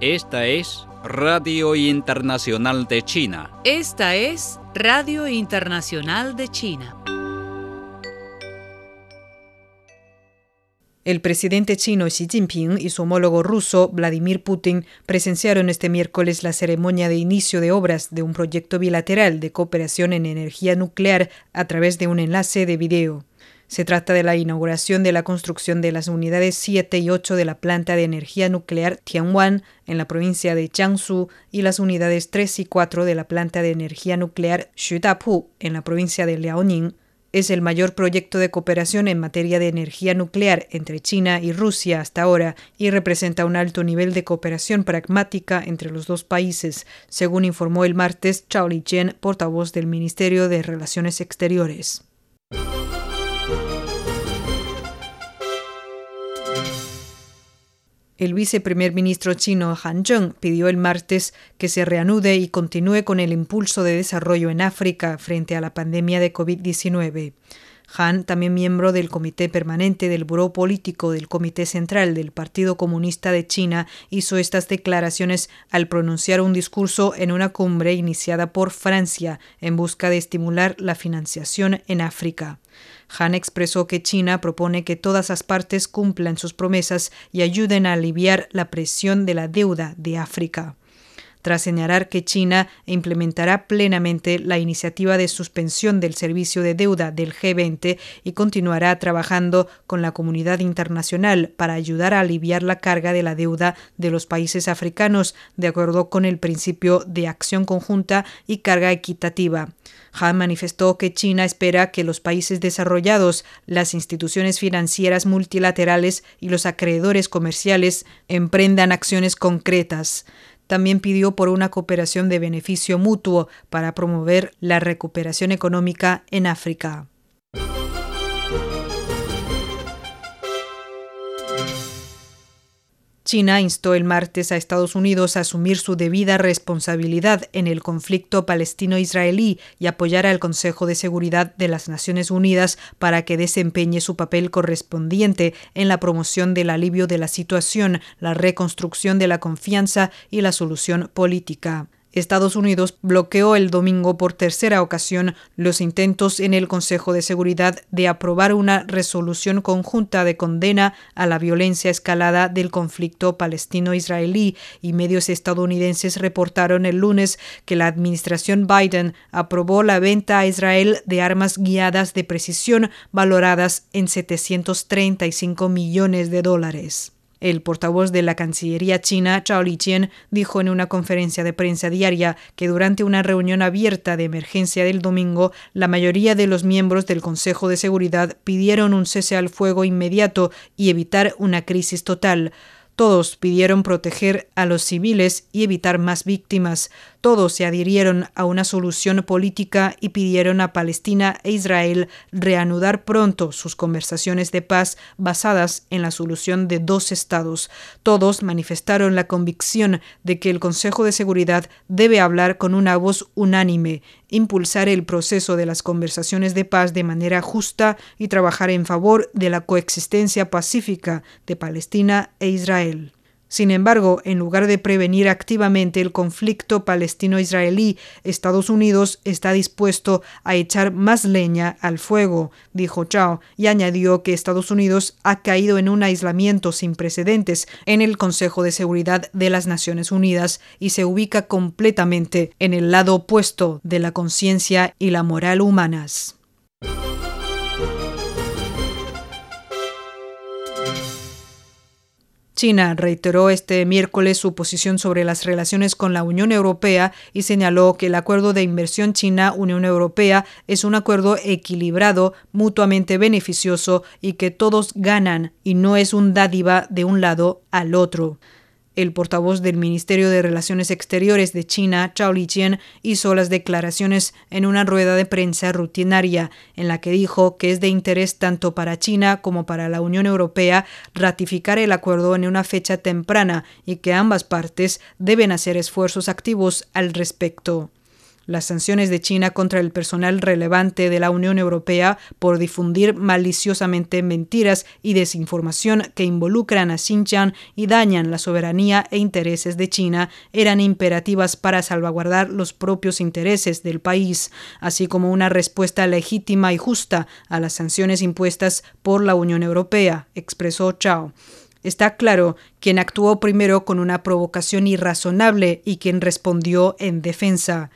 Esta es Radio Internacional de China. Esta es Radio Internacional de China. El presidente chino Xi Jinping y su homólogo ruso Vladimir Putin presenciaron este miércoles la ceremonia de inicio de obras de un proyecto bilateral de cooperación en energía nuclear a través de un enlace de video. Se trata de la inauguración de la construcción de las unidades 7 y 8 de la planta de energía nuclear Tianwan en la provincia de Jiangsu y las unidades 3 y 4 de la planta de energía nuclear Xudapu en la provincia de Liaoning es el mayor proyecto de cooperación en materia de energía nuclear entre China y Rusia hasta ahora y representa un alto nivel de cooperación pragmática entre los dos países, según informó el martes Chao Lijian, portavoz del Ministerio de Relaciones Exteriores. El viceprimer ministro chino Han Zheng pidió el martes que se reanude y continúe con el impulso de desarrollo en África frente a la pandemia de COVID-19. Han, también miembro del Comité Permanente del Buró Político del Comité Central del Partido Comunista de China, hizo estas declaraciones al pronunciar un discurso en una cumbre iniciada por Francia en busca de estimular la financiación en África. Han expresó que China propone que todas las partes cumplan sus promesas y ayuden a aliviar la presión de la deuda de África tras señalar que China implementará plenamente la iniciativa de suspensión del servicio de deuda del G20 y continuará trabajando con la comunidad internacional para ayudar a aliviar la carga de la deuda de los países africanos, de acuerdo con el principio de acción conjunta y carga equitativa. Han manifestó que China espera que los países desarrollados, las instituciones financieras multilaterales y los acreedores comerciales emprendan acciones concretas. También pidió por una cooperación de beneficio mutuo para promover la recuperación económica en África. China instó el martes a Estados Unidos a asumir su debida responsabilidad en el conflicto palestino-israelí y apoyar al Consejo de Seguridad de las Naciones Unidas para que desempeñe su papel correspondiente en la promoción del alivio de la situación, la reconstrucción de la confianza y la solución política. Estados Unidos bloqueó el domingo por tercera ocasión los intentos en el Consejo de Seguridad de aprobar una resolución conjunta de condena a la violencia escalada del conflicto palestino-israelí y medios estadounidenses reportaron el lunes que la administración Biden aprobó la venta a Israel de armas guiadas de precisión valoradas en 735 millones de dólares. El portavoz de la Cancillería china, Chao Lijian, dijo en una conferencia de prensa diaria que durante una reunión abierta de emergencia del domingo, la mayoría de los miembros del Consejo de Seguridad pidieron un cese al fuego inmediato y evitar una crisis total. Todos pidieron proteger a los civiles y evitar más víctimas. Todos se adhirieron a una solución política y pidieron a Palestina e Israel reanudar pronto sus conversaciones de paz basadas en la solución de dos estados. Todos manifestaron la convicción de que el Consejo de Seguridad debe hablar con una voz unánime, impulsar el proceso de las conversaciones de paz de manera justa y trabajar en favor de la coexistencia pacífica de Palestina e Israel. Sin embargo, en lugar de prevenir activamente el conflicto palestino-israelí, Estados Unidos está dispuesto a echar más leña al fuego, dijo Chao, y añadió que Estados Unidos ha caído en un aislamiento sin precedentes en el Consejo de Seguridad de las Naciones Unidas y se ubica completamente en el lado opuesto de la conciencia y la moral humanas. China reiteró este miércoles su posición sobre las relaciones con la Unión Europea y señaló que el acuerdo de inversión China-Unión Europea es un acuerdo equilibrado, mutuamente beneficioso y que todos ganan y no es un dádiva de un lado al otro. El portavoz del Ministerio de Relaciones Exteriores de China, Chao Lijian, hizo las declaraciones en una rueda de prensa rutinaria en la que dijo que es de interés tanto para China como para la Unión Europea ratificar el acuerdo en una fecha temprana y que ambas partes deben hacer esfuerzos activos al respecto. Las sanciones de China contra el personal relevante de la Unión Europea por difundir maliciosamente mentiras y desinformación que involucran a Xinjiang y dañan la soberanía e intereses de China eran imperativas para salvaguardar los propios intereses del país, así como una respuesta legítima y justa a las sanciones impuestas por la Unión Europea, expresó Chao. Está claro quien actuó primero con una provocación irrazonable y quien respondió en defensa.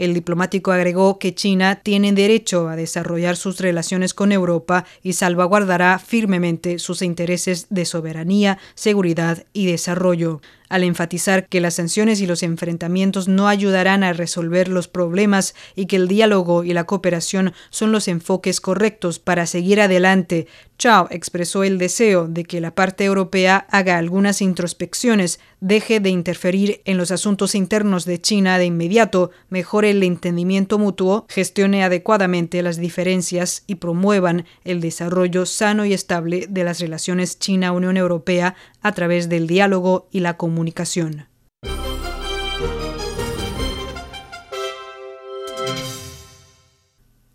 El diplomático agregó que China tiene derecho a desarrollar sus relaciones con Europa y salvaguardará firmemente sus intereses de soberanía, seguridad y desarrollo al enfatizar que las sanciones y los enfrentamientos no ayudarán a resolver los problemas y que el diálogo y la cooperación son los enfoques correctos para seguir adelante. Chao expresó el deseo de que la parte europea haga algunas introspecciones, deje de interferir en los asuntos internos de China de inmediato, mejore el entendimiento mutuo, gestione adecuadamente las diferencias y promuevan el desarrollo sano y estable de las relaciones China-Unión Europea a través del diálogo y la comunicación.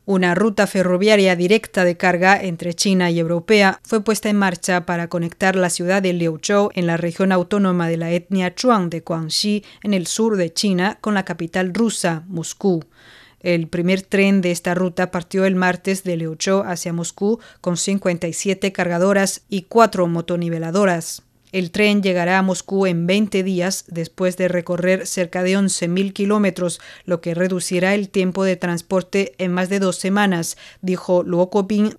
Una ruta ferroviaria directa de carga entre China y Europea fue puesta en marcha para conectar la ciudad de Liuzhou en la región autónoma de la etnia Chuang de Guangxi en el sur de China con la capital rusa, Moscú. El primer tren de esta ruta partió el martes de Liuzhou hacia Moscú con 57 cargadoras y cuatro motoniveladoras. El tren llegará a Moscú en 20 días después de recorrer cerca de 11.000 kilómetros, lo que reducirá el tiempo de transporte en más de dos semanas, dijo Luo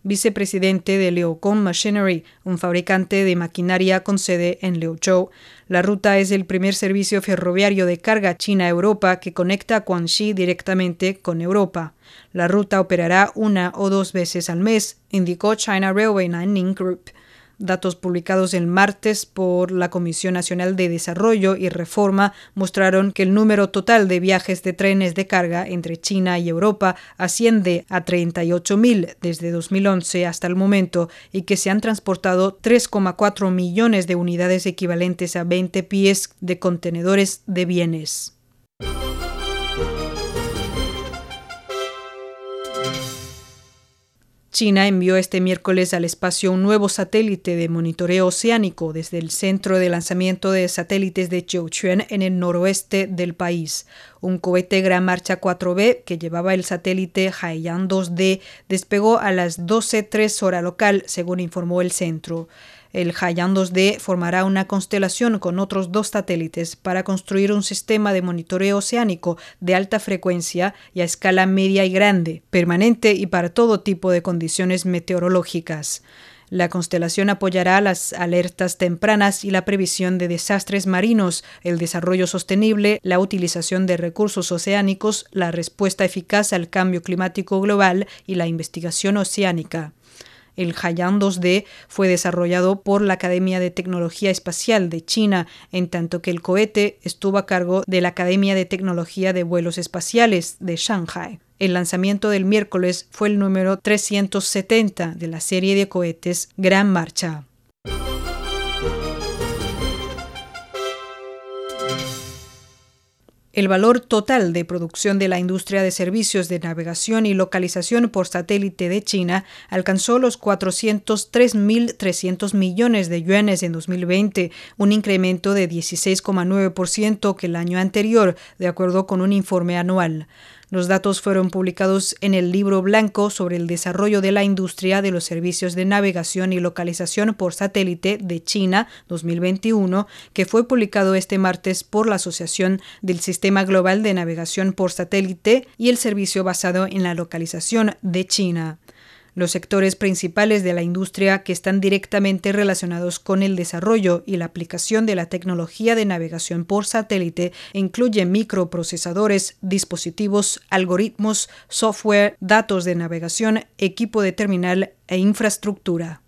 vicepresidente de Leocon Machinery, un fabricante de maquinaria con sede en Liuzhou. La ruta es el primer servicio ferroviario de carga China-Europa que conecta Guangxi directamente con Europa. La ruta operará una o dos veces al mes, indicó China Railway Lining Group. Datos publicados el martes por la Comisión Nacional de Desarrollo y Reforma mostraron que el número total de viajes de trenes de carga entre China y Europa asciende a 38.000 desde 2011 hasta el momento y que se han transportado 3,4 millones de unidades equivalentes a 20 pies de contenedores de bienes. China envió este miércoles al espacio un nuevo satélite de monitoreo oceánico desde el centro de lanzamiento de satélites de Jiuquan en el noroeste del país. Un cohete Gran Marcha 4B que llevaba el satélite Haiyan 2D despegó a las 12.03 hora local, según informó el centro. El Haiyan 2D formará una constelación con otros dos satélites para construir un sistema de monitoreo oceánico de alta frecuencia y a escala media y grande, permanente y para todo tipo de condiciones meteorológicas. La constelación apoyará las alertas tempranas y la previsión de desastres marinos, el desarrollo sostenible, la utilización de recursos oceánicos, la respuesta eficaz al cambio climático global y la investigación oceánica. El Haiyan 2D fue desarrollado por la Academia de Tecnología Espacial de China, en tanto que el cohete estuvo a cargo de la Academia de Tecnología de Vuelos Espaciales de Shanghai. El lanzamiento del miércoles fue el número 370 de la serie de cohetes Gran Marcha. El valor total de producción de la industria de servicios de navegación y localización por satélite de China alcanzó los 403.300 millones de yuanes en 2020, un incremento de 16,9% que el año anterior, de acuerdo con un informe anual. Los datos fueron publicados en el libro blanco sobre el desarrollo de la industria de los servicios de navegación y localización por satélite de China 2021, que fue publicado este martes por la Asociación del Sistema Global de Navegación por Satélite y el Servicio basado en la localización de China. Los sectores principales de la industria que están directamente relacionados con el desarrollo y la aplicación de la tecnología de navegación por satélite incluyen microprocesadores, dispositivos, algoritmos, software, datos de navegación, equipo de terminal e infraestructura.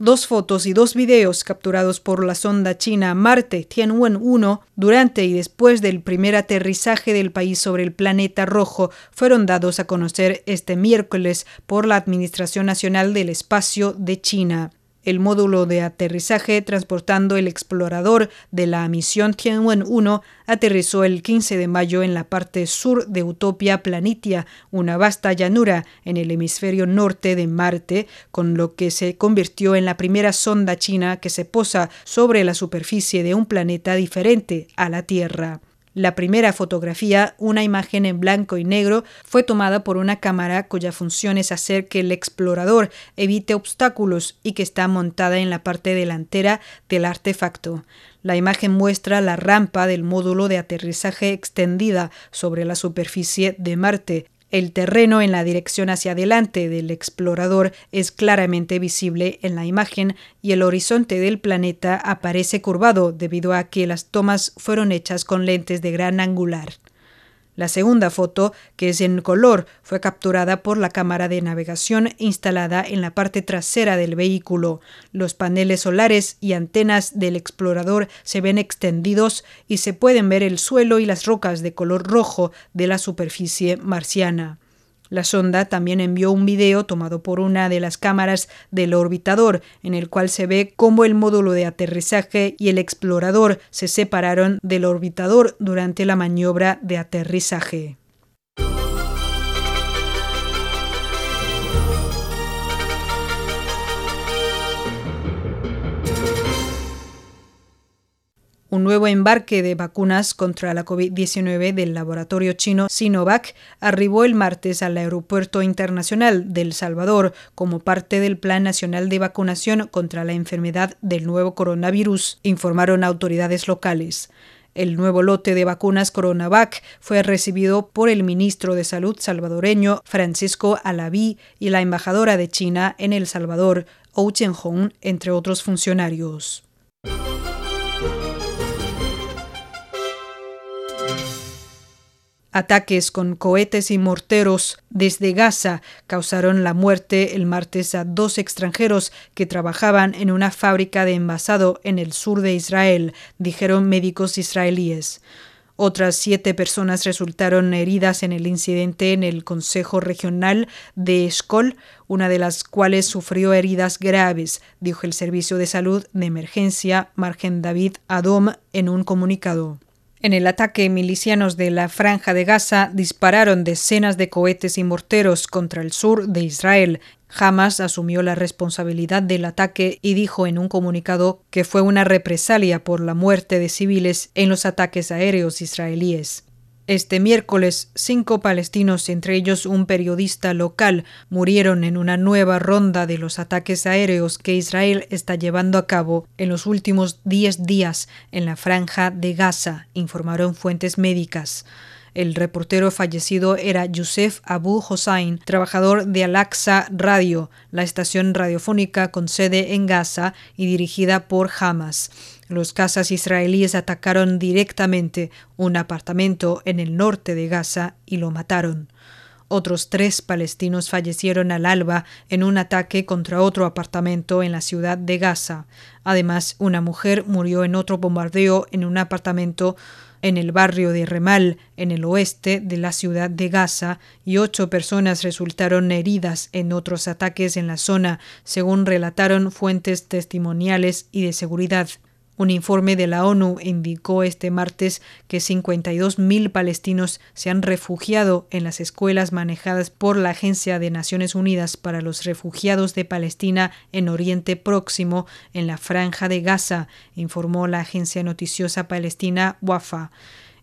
Dos fotos y dos videos capturados por la sonda china Marte Tianwen-1 durante y después del primer aterrizaje del país sobre el planeta rojo fueron dados a conocer este miércoles por la Administración Nacional del Espacio de China. El módulo de aterrizaje transportando el explorador de la misión Tianwen-1 aterrizó el 15 de mayo en la parte sur de Utopia Planitia, una vasta llanura en el hemisferio norte de Marte, con lo que se convirtió en la primera sonda china que se posa sobre la superficie de un planeta diferente a la Tierra. La primera fotografía, una imagen en blanco y negro, fue tomada por una cámara cuya función es hacer que el explorador evite obstáculos y que está montada en la parte delantera del artefacto. La imagen muestra la rampa del módulo de aterrizaje extendida sobre la superficie de Marte, el terreno en la dirección hacia adelante del explorador es claramente visible en la imagen y el horizonte del planeta aparece curvado debido a que las tomas fueron hechas con lentes de gran angular. La segunda foto, que es en color, fue capturada por la cámara de navegación instalada en la parte trasera del vehículo. Los paneles solares y antenas del explorador se ven extendidos y se pueden ver el suelo y las rocas de color rojo de la superficie marciana. La sonda también envió un video tomado por una de las cámaras del orbitador, en el cual se ve cómo el módulo de aterrizaje y el explorador se separaron del orbitador durante la maniobra de aterrizaje. Un nuevo embarque de vacunas contra la COVID-19 del laboratorio chino Sinovac arribó el martes al Aeropuerto Internacional de El Salvador como parte del Plan Nacional de Vacunación contra la enfermedad del nuevo coronavirus, informaron autoridades locales. El nuevo lote de vacunas Coronavac fue recibido por el ministro de Salud salvadoreño Francisco Alaví y la embajadora de China en El Salvador, Ou Chen-hong, entre otros funcionarios. Ataques con cohetes y morteros desde Gaza causaron la muerte el martes a dos extranjeros que trabajaban en una fábrica de envasado en el sur de Israel, dijeron médicos israelíes. Otras siete personas resultaron heridas en el incidente en el Consejo Regional de Eshkol, una de las cuales sufrió heridas graves, dijo el Servicio de Salud de Emergencia Margen David Adom en un comunicado. En el ataque, milicianos de la Franja de Gaza dispararon decenas de cohetes y morteros contra el sur de Israel. Hamas asumió la responsabilidad del ataque y dijo en un comunicado que fue una represalia por la muerte de civiles en los ataques aéreos israelíes. Este miércoles, cinco palestinos, entre ellos un periodista local, murieron en una nueva ronda de los ataques aéreos que Israel está llevando a cabo en los últimos diez días en la franja de Gaza, informaron fuentes médicas. El reportero fallecido era Youssef Abu Hossein, trabajador de Al-Aqsa Radio, la estación radiofónica con sede en Gaza y dirigida por Hamas. Los cazas israelíes atacaron directamente un apartamento en el norte de Gaza y lo mataron. Otros tres palestinos fallecieron al alba en un ataque contra otro apartamento en la ciudad de Gaza. Además, una mujer murió en otro bombardeo en un apartamento en el barrio de Remal, en el oeste de la ciudad de Gaza, y ocho personas resultaron heridas en otros ataques en la zona, según relataron fuentes testimoniales y de seguridad. Un informe de la ONU indicó este martes que 52.000 palestinos se han refugiado en las escuelas manejadas por la Agencia de Naciones Unidas para los Refugiados de Palestina en Oriente Próximo, en la Franja de Gaza, informó la agencia noticiosa palestina WAFA.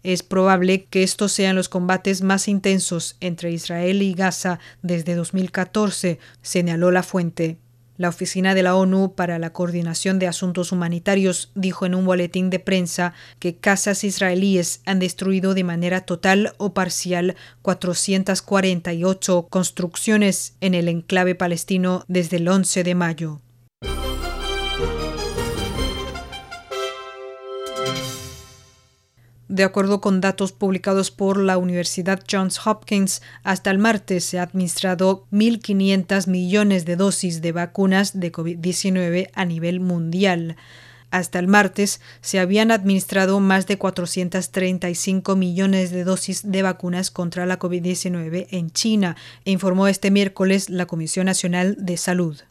Es probable que estos sean los combates más intensos entre Israel y Gaza desde 2014, señaló la fuente. La Oficina de la ONU para la Coordinación de Asuntos Humanitarios dijo en un boletín de prensa que casas israelíes han destruido de manera total o parcial 448 construcciones en el enclave palestino desde el 11 de mayo. De acuerdo con datos publicados por la Universidad Johns Hopkins, hasta el martes se ha administrado 1.500 millones de dosis de vacunas de COVID-19 a nivel mundial. Hasta el martes se habían administrado más de 435 millones de dosis de vacunas contra la COVID-19 en China, informó este miércoles la Comisión Nacional de Salud.